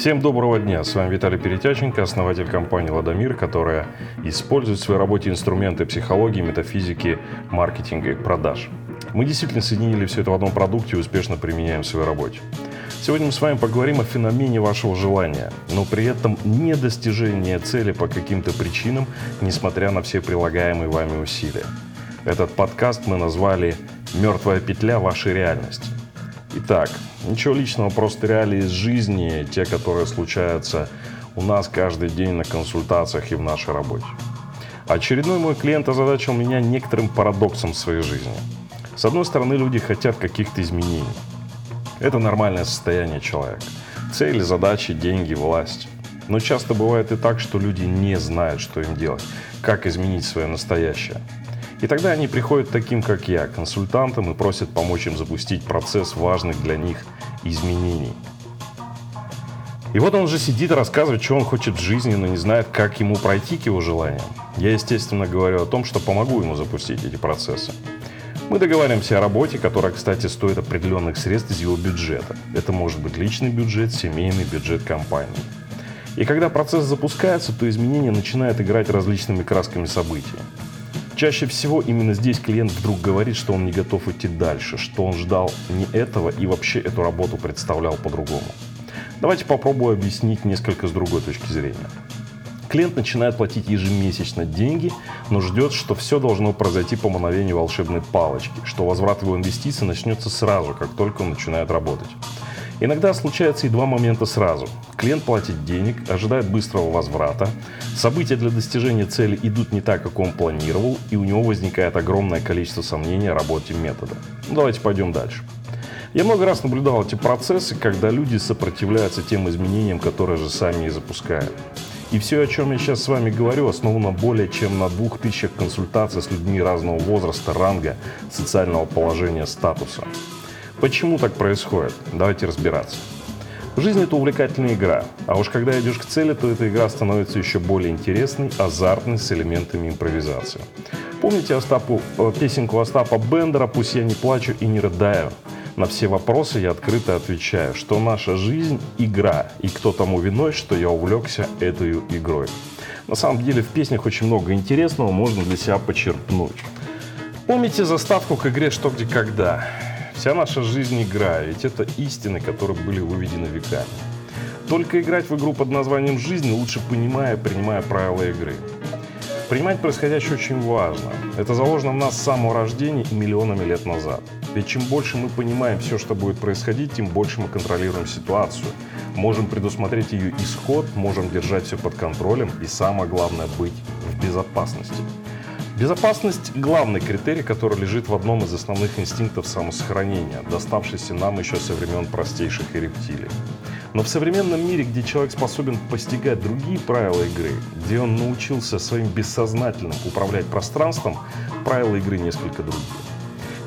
Всем доброго дня! С вами Виталий Перетяченко, основатель компании «Ладомир», которая использует в своей работе инструменты психологии, метафизики, маркетинга и продаж. Мы действительно соединили все это в одном продукте и успешно применяем в своей работе. Сегодня мы с вами поговорим о феномене вашего желания, но при этом не достижения цели по каким-то причинам, несмотря на все прилагаемые вами усилия. Этот подкаст мы назвали «Мертвая петля вашей реальности». Итак, ничего личного, просто реалии из жизни, те, которые случаются у нас каждый день на консультациях и в нашей работе. Очередной мой клиент озадачил меня некоторым парадоксом в своей жизни. С одной стороны, люди хотят каких-то изменений. Это нормальное состояние человека. Цели, задачи, деньги, власть. Но часто бывает и так, что люди не знают, что им делать, как изменить свое настоящее – и тогда они приходят таким, как я, консультантам и просят помочь им запустить процесс важных для них изменений. И вот он уже сидит и рассказывает, что он хочет в жизни, но не знает, как ему пройти к его желаниям. Я, естественно, говорю о том, что помогу ему запустить эти процессы. Мы договариваемся о работе, которая, кстати, стоит определенных средств из его бюджета. Это может быть личный бюджет, семейный бюджет компании. И когда процесс запускается, то изменения начинают играть различными красками событий. Чаще всего именно здесь клиент вдруг говорит, что он не готов идти дальше, что он ждал не этого и вообще эту работу представлял по-другому. Давайте попробую объяснить несколько с другой точки зрения. Клиент начинает платить ежемесячно деньги, но ждет, что все должно произойти по мановению волшебной палочки, что возврат его инвестиций начнется сразу, как только он начинает работать. Иногда случается и два момента сразу. Клиент платит денег, ожидает быстрого возврата, события для достижения цели идут не так, как он планировал, и у него возникает огромное количество сомнений о работе метода. Ну, давайте пойдем дальше. Я много раз наблюдал эти процессы, когда люди сопротивляются тем изменениям, которые же сами и запускают. И все, о чем я сейчас с вами говорю, основано более чем на двух тысячах консультаций с людьми разного возраста, ранга, социального положения, статуса. Почему так происходит? Давайте разбираться. Жизнь – это увлекательная игра, а уж когда идешь к цели, то эта игра становится еще более интересной, азартной, с элементами импровизации. Помните Остапу, э, песенку Остапа Бендера «Пусть я не плачу и не рыдаю»? На все вопросы я открыто отвечаю, что наша жизнь – игра, и кто тому виной, что я увлекся этой игрой. На самом деле в песнях очень много интересного можно для себя почерпнуть. Помните заставку к игре «Что, где, когда»? Вся наша жизнь игра, ведь это истины, которые были выведены веками. Только играть в игру под названием «Жизнь» лучше понимая, принимая правила игры. Принимать происходящее очень важно. Это заложено в нас с самого рождения и миллионами лет назад. Ведь чем больше мы понимаем все, что будет происходить, тем больше мы контролируем ситуацию. Можем предусмотреть ее исход, можем держать все под контролем и самое главное быть в безопасности. Безопасность – главный критерий, который лежит в одном из основных инстинктов самосохранения, доставшийся нам еще со времен простейших и рептилий. Но в современном мире, где человек способен постигать другие правила игры, где он научился своим бессознательным управлять пространством, правила игры несколько другие.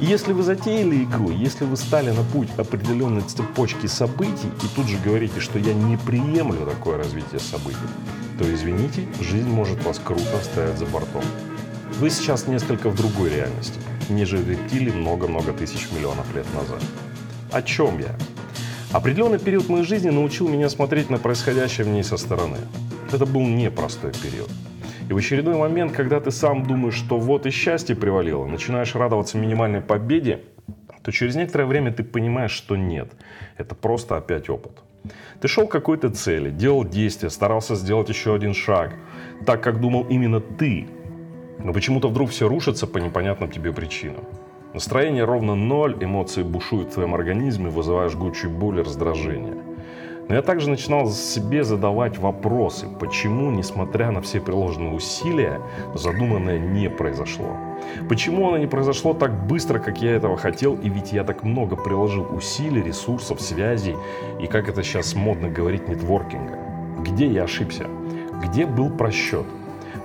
И если вы затеяли игру, если вы стали на путь определенной цепочки событий и тут же говорите, что я не приемлю такое развитие событий, то извините, жизнь может вас круто оставить за бортом. Вы сейчас несколько в другой реальности, ниже рептилий много-много тысяч миллионов лет назад. О чем я? Определенный период моей жизни научил меня смотреть на происходящее в ней со стороны. Это был непростой период. И в очередной момент, когда ты сам думаешь, что вот и счастье привалило, начинаешь радоваться минимальной победе, то через некоторое время ты понимаешь, что нет. Это просто опять опыт. Ты шел к какой-то цели, делал действия, старался сделать еще один шаг, так как думал именно ты, но почему-то вдруг все рушится по непонятным тебе причинам. Настроение ровно ноль, эмоции бушуют в твоем организме, вызывая жгучую боль и раздражение. Но я также начинал себе задавать вопросы, почему, несмотря на все приложенные усилия, задуманное не произошло. Почему оно не произошло так быстро, как я этого хотел, и ведь я так много приложил усилий, ресурсов, связей, и как это сейчас модно говорить, нетворкинга. Где я ошибся? Где был просчет?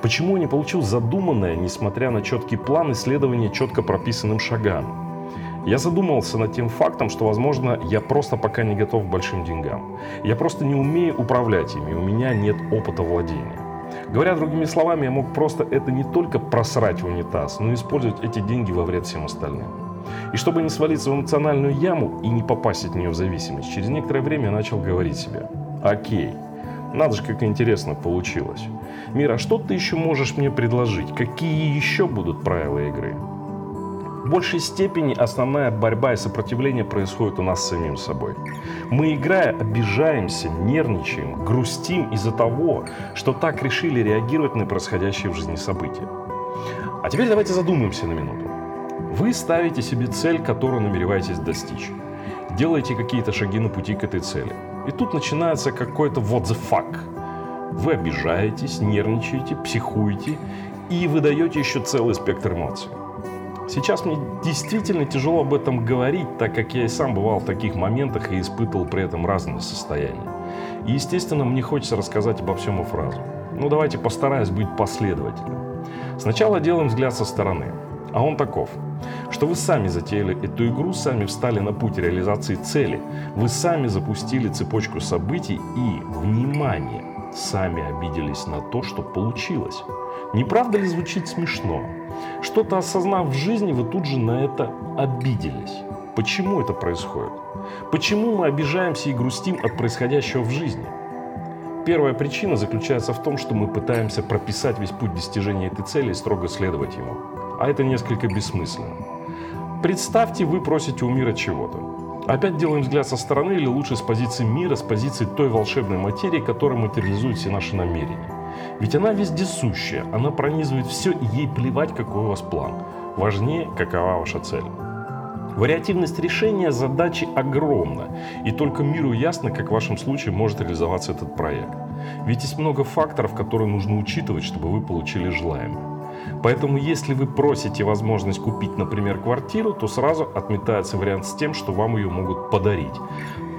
Почему я не получил задуманное, несмотря на четкий план исследования четко прописанным шагам? Я задумался над тем фактом, что, возможно, я просто пока не готов к большим деньгам. Я просто не умею управлять ими, у меня нет опыта владения. Говоря другими словами, я мог просто это не только просрать в унитаз, но и использовать эти деньги во вред всем остальным. И чтобы не свалиться в эмоциональную яму и не попасть от нее в зависимость, через некоторое время я начал говорить себе, Окей. Надо же, как интересно получилось. Мира, что ты еще можешь мне предложить? Какие еще будут правила игры? В большей степени основная борьба и сопротивление происходит у нас с самим собой. Мы, играя, обижаемся, нервничаем, грустим из-за того, что так решили реагировать на происходящие в жизни события. А теперь давайте задумаемся на минуту. Вы ставите себе цель, которую намереваетесь достичь. Делаете какие-то шаги на пути к этой цели. И тут начинается какой-то what the fuck. Вы обижаетесь, нервничаете, психуете и выдаете еще целый спектр эмоций. Сейчас мне действительно тяжело об этом говорить, так как я и сам бывал в таких моментах и испытывал при этом разные состояния. И, естественно, мне хочется рассказать обо всем и фразу. Ну, давайте постараюсь быть последовательным. Сначала делаем взгляд со стороны. А он таков, что вы сами затеяли эту игру, сами встали на путь реализации цели, вы сами запустили цепочку событий и, внимание, сами обиделись на то, что получилось. Не правда ли звучит смешно? Что-то осознав в жизни, вы тут же на это обиделись. Почему это происходит? Почему мы обижаемся и грустим от происходящего в жизни? Первая причина заключается в том, что мы пытаемся прописать весь путь достижения этой цели и строго следовать ему. А это несколько бессмысленно. Представьте, вы просите у мира чего-то. Опять делаем взгляд со стороны или лучше с позиции мира, с позиции той волшебной материи, которая материализует все наши намерения. Ведь она вездесущая, она пронизывает все, и ей плевать, какой у вас план. Важнее, какова ваша цель. Вариативность решения задачи огромна, и только миру ясно, как в вашем случае может реализоваться этот проект. Ведь есть много факторов, которые нужно учитывать, чтобы вы получили желаемое. Поэтому если вы просите возможность купить, например, квартиру, то сразу отметается вариант с тем, что вам ее могут подарить.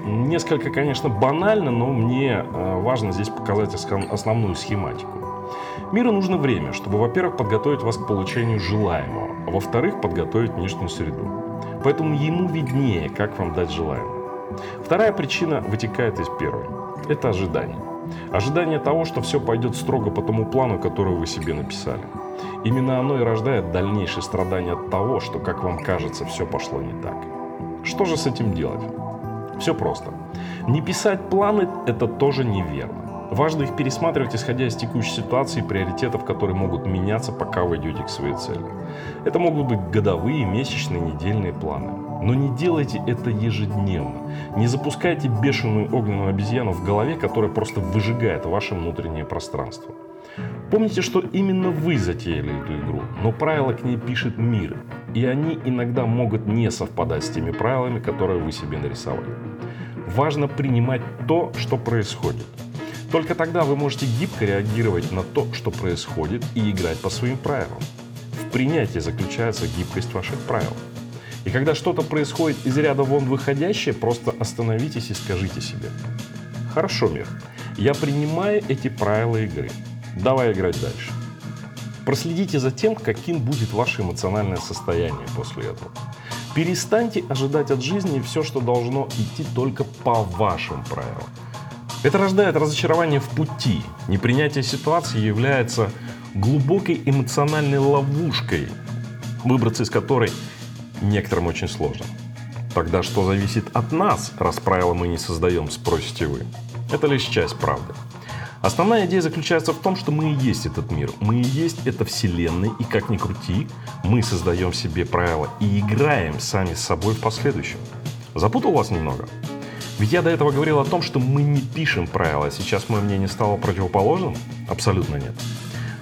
Несколько, конечно, банально, но мне э, важно здесь показать основную схематику. Миру нужно время, чтобы, во-первых, подготовить вас к получению желаемого, а во-вторых, подготовить внешнюю среду. Поэтому ему виднее, как вам дать желаемое. Вторая причина вытекает из первой. Это ожидание. Ожидание того, что все пойдет строго по тому плану, который вы себе написали. Именно оно и рождает дальнейшее страдание от того, что, как вам кажется, все пошло не так. Что же с этим делать? Все просто. Не писать планы – это тоже неверно. Важно их пересматривать, исходя из текущей ситуации и приоритетов, которые могут меняться, пока вы идете к своей цели. Это могут быть годовые, месячные, недельные планы. Но не делайте это ежедневно. Не запускайте бешеную огненную обезьяну в голове, которая просто выжигает ваше внутреннее пространство. Помните, что именно вы затеяли эту игру, но правила к ней пишет мир, и они иногда могут не совпадать с теми правилами, которые вы себе нарисовали. Важно принимать то, что происходит. Только тогда вы можете гибко реагировать на то, что происходит, и играть по своим правилам. В принятии заключается гибкость ваших правил. И когда что-то происходит из ряда вон выходящее, просто остановитесь и скажите себе. Хорошо, мир, я принимаю эти правила игры. Давай играть дальше. Проследите за тем, каким будет ваше эмоциональное состояние после этого. Перестаньте ожидать от жизни все, что должно идти только по вашим правилам. Это рождает разочарование в пути. Непринятие ситуации является глубокой эмоциональной ловушкой, выбраться из которой некоторым очень сложно. Тогда что зависит от нас, раз правила мы не создаем, спросите вы? Это лишь часть правды. Основная идея заключается в том, что мы и есть этот мир, мы и есть эта вселенная, и как ни крути, мы создаем себе правила и играем сами с собой в последующем. Запутал вас немного? Ведь я до этого говорил о том, что мы не пишем правила, а сейчас мое мнение стало противоположным? Абсолютно нет.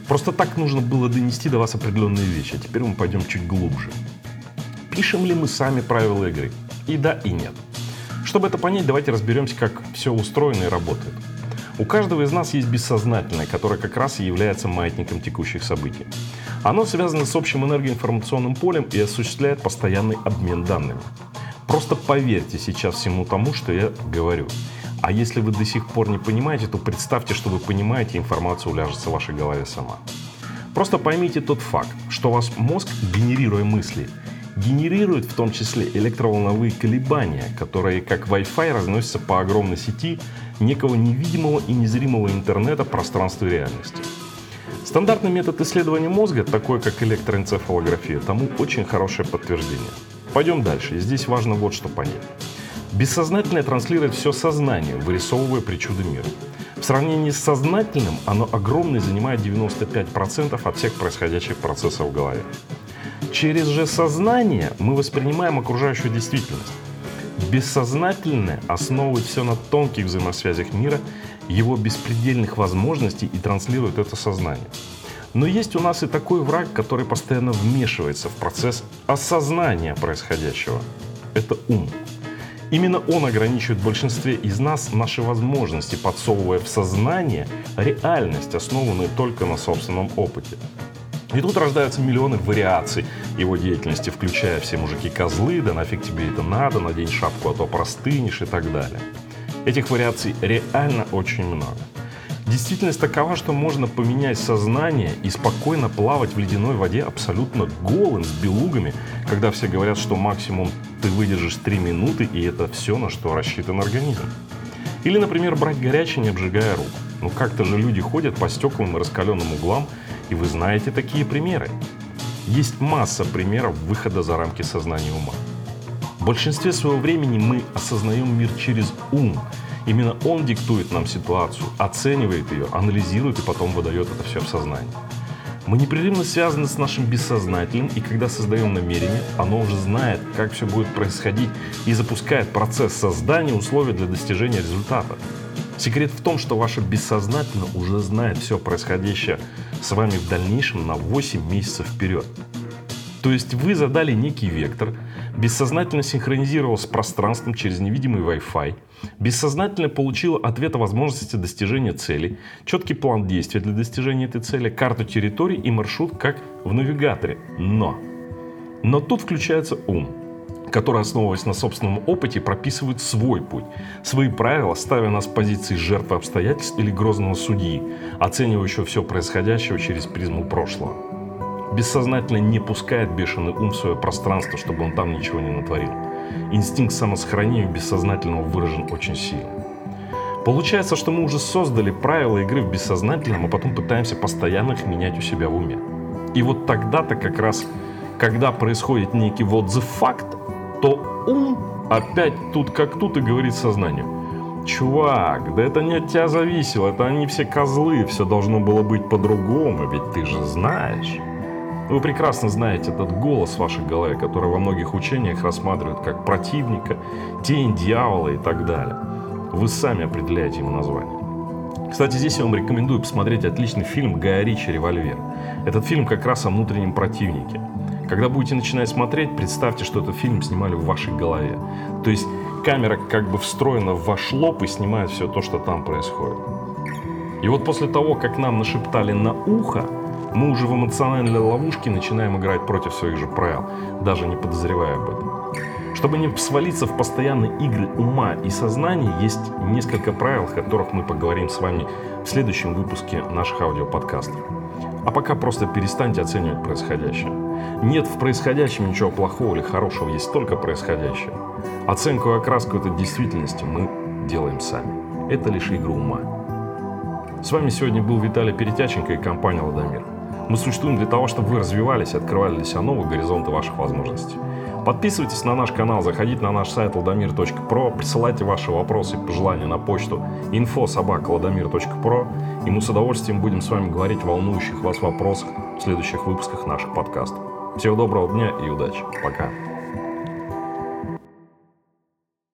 Просто так нужно было донести до вас определенные вещи, а теперь мы пойдем чуть глубже. Пишем ли мы сами правила игры? И да, и нет. Чтобы это понять, давайте разберемся, как все устроено и работает. У каждого из нас есть бессознательное, которое как раз и является маятником текущих событий. Оно связано с общим энергоинформационным полем и осуществляет постоянный обмен данными. Просто поверьте сейчас всему тому, что я говорю. А если вы до сих пор не понимаете, то представьте, что вы понимаете, информация уляжется в вашей голове сама. Просто поймите тот факт, что ваш мозг, генерируя мысли, генерирует в том числе электроволновые колебания, которые как Wi-Fi разносятся по огромной сети некого невидимого и незримого интернета пространства реальности. Стандартный метод исследования мозга, такой как электроэнцефалография, тому очень хорошее подтверждение. Пойдем дальше. И здесь важно вот что понять. Бессознательное транслирует все сознание, вырисовывая причуды мира. В сравнении с сознательным оно огромное занимает 95% от всех происходящих процессов в голове. Через же сознание мы воспринимаем окружающую действительность. Бессознательное основывает все на тонких взаимосвязях мира, его беспредельных возможностей и транслирует это сознание. Но есть у нас и такой враг, который постоянно вмешивается в процесс осознания происходящего. Это ум. Именно он ограничивает большинстве из нас наши возможности, подсовывая в сознание реальность, основанную только на собственном опыте. И тут рождаются миллионы вариаций его деятельности, включая все мужики-козлы, да нафиг тебе это надо, надень шапку, а то простынешь и так далее. Этих вариаций реально очень много. Действительность такова, что можно поменять сознание и спокойно плавать в ледяной воде абсолютно голым, с белугами, когда все говорят, что максимум ты выдержишь 3 минуты, и это все, на что рассчитан организм. Или, например, брать горячее, не обжигая рук. Ну как-то же люди ходят по стеклам и раскаленным углам, и вы знаете такие примеры. Есть масса примеров выхода за рамки сознания ума. В большинстве своего времени мы осознаем мир через ум. Именно он диктует нам ситуацию, оценивает ее, анализирует и потом выдает это все в сознание. Мы непрерывно связаны с нашим бессознательным, и когда создаем намерение, оно уже знает, как все будет происходить, и запускает процесс создания условий для достижения результата. Секрет в том, что ваше бессознательно уже знает все происходящее с вами в дальнейшем на 8 месяцев вперед. То есть вы задали некий вектор, бессознательно синхронизировал с пространством через невидимый Wi-Fi, бессознательно получил ответ о возможности достижения цели, четкий план действий для достижения этой цели, карту территории и маршрут, как в навигаторе. Но! Но тут включается ум, который, основываясь на собственном опыте, прописывает свой путь, свои правила, ставя нас в позиции жертвы обстоятельств или грозного судьи, оценивающего все происходящее через призму прошлого бессознательно не пускает бешеный ум в свое пространство, чтобы он там ничего не натворил. Инстинкт самосохранения бессознательного выражен очень сильно. Получается, что мы уже создали правила игры в бессознательном, а потом пытаемся постоянно их менять у себя в уме. И вот тогда-то как раз, когда происходит некий вот the факт, то ум опять тут как тут и говорит сознанию. Чувак, да это не от тебя зависело, это они все козлы, все должно было быть по-другому, ведь ты же знаешь. Вы прекрасно знаете этот голос в вашей голове, который во многих учениях рассматривают как противника, тень дьявола и так далее. Вы сами определяете ему название. Кстати, здесь я вам рекомендую посмотреть отличный фильм Гая Ричи «Револьвер». Этот фильм как раз о внутреннем противнике. Когда будете начинать смотреть, представьте, что этот фильм снимали в вашей голове. То есть камера как бы встроена в ваш лоб и снимает все то, что там происходит. И вот после того, как нам нашептали на ухо, мы уже в эмоциональной ловушке начинаем играть против своих же правил, даже не подозревая об этом. Чтобы не свалиться в постоянные игры ума и сознания, есть несколько правил, о которых мы поговорим с вами в следующем выпуске наших аудиоподкастов. А пока просто перестаньте оценивать происходящее. Нет в происходящем ничего плохого или хорошего, есть только происходящее. Оценку и окраску этой действительности мы делаем сами. Это лишь игра ума. С вами сегодня был Виталий Перетяченко и компания «Ладомир». Мы существуем для того, чтобы вы развивались и открывали для себя новые горизонты ваших возможностей. Подписывайтесь на наш канал, заходите на наш сайт ladomir.pro, присылайте ваши вопросы и пожелания на почту info.sobaka.ladomir.pro, и мы с удовольствием будем с вами говорить о волнующих вас вопросах в следующих выпусках наших подкастов. Всего доброго дня и удачи. Пока.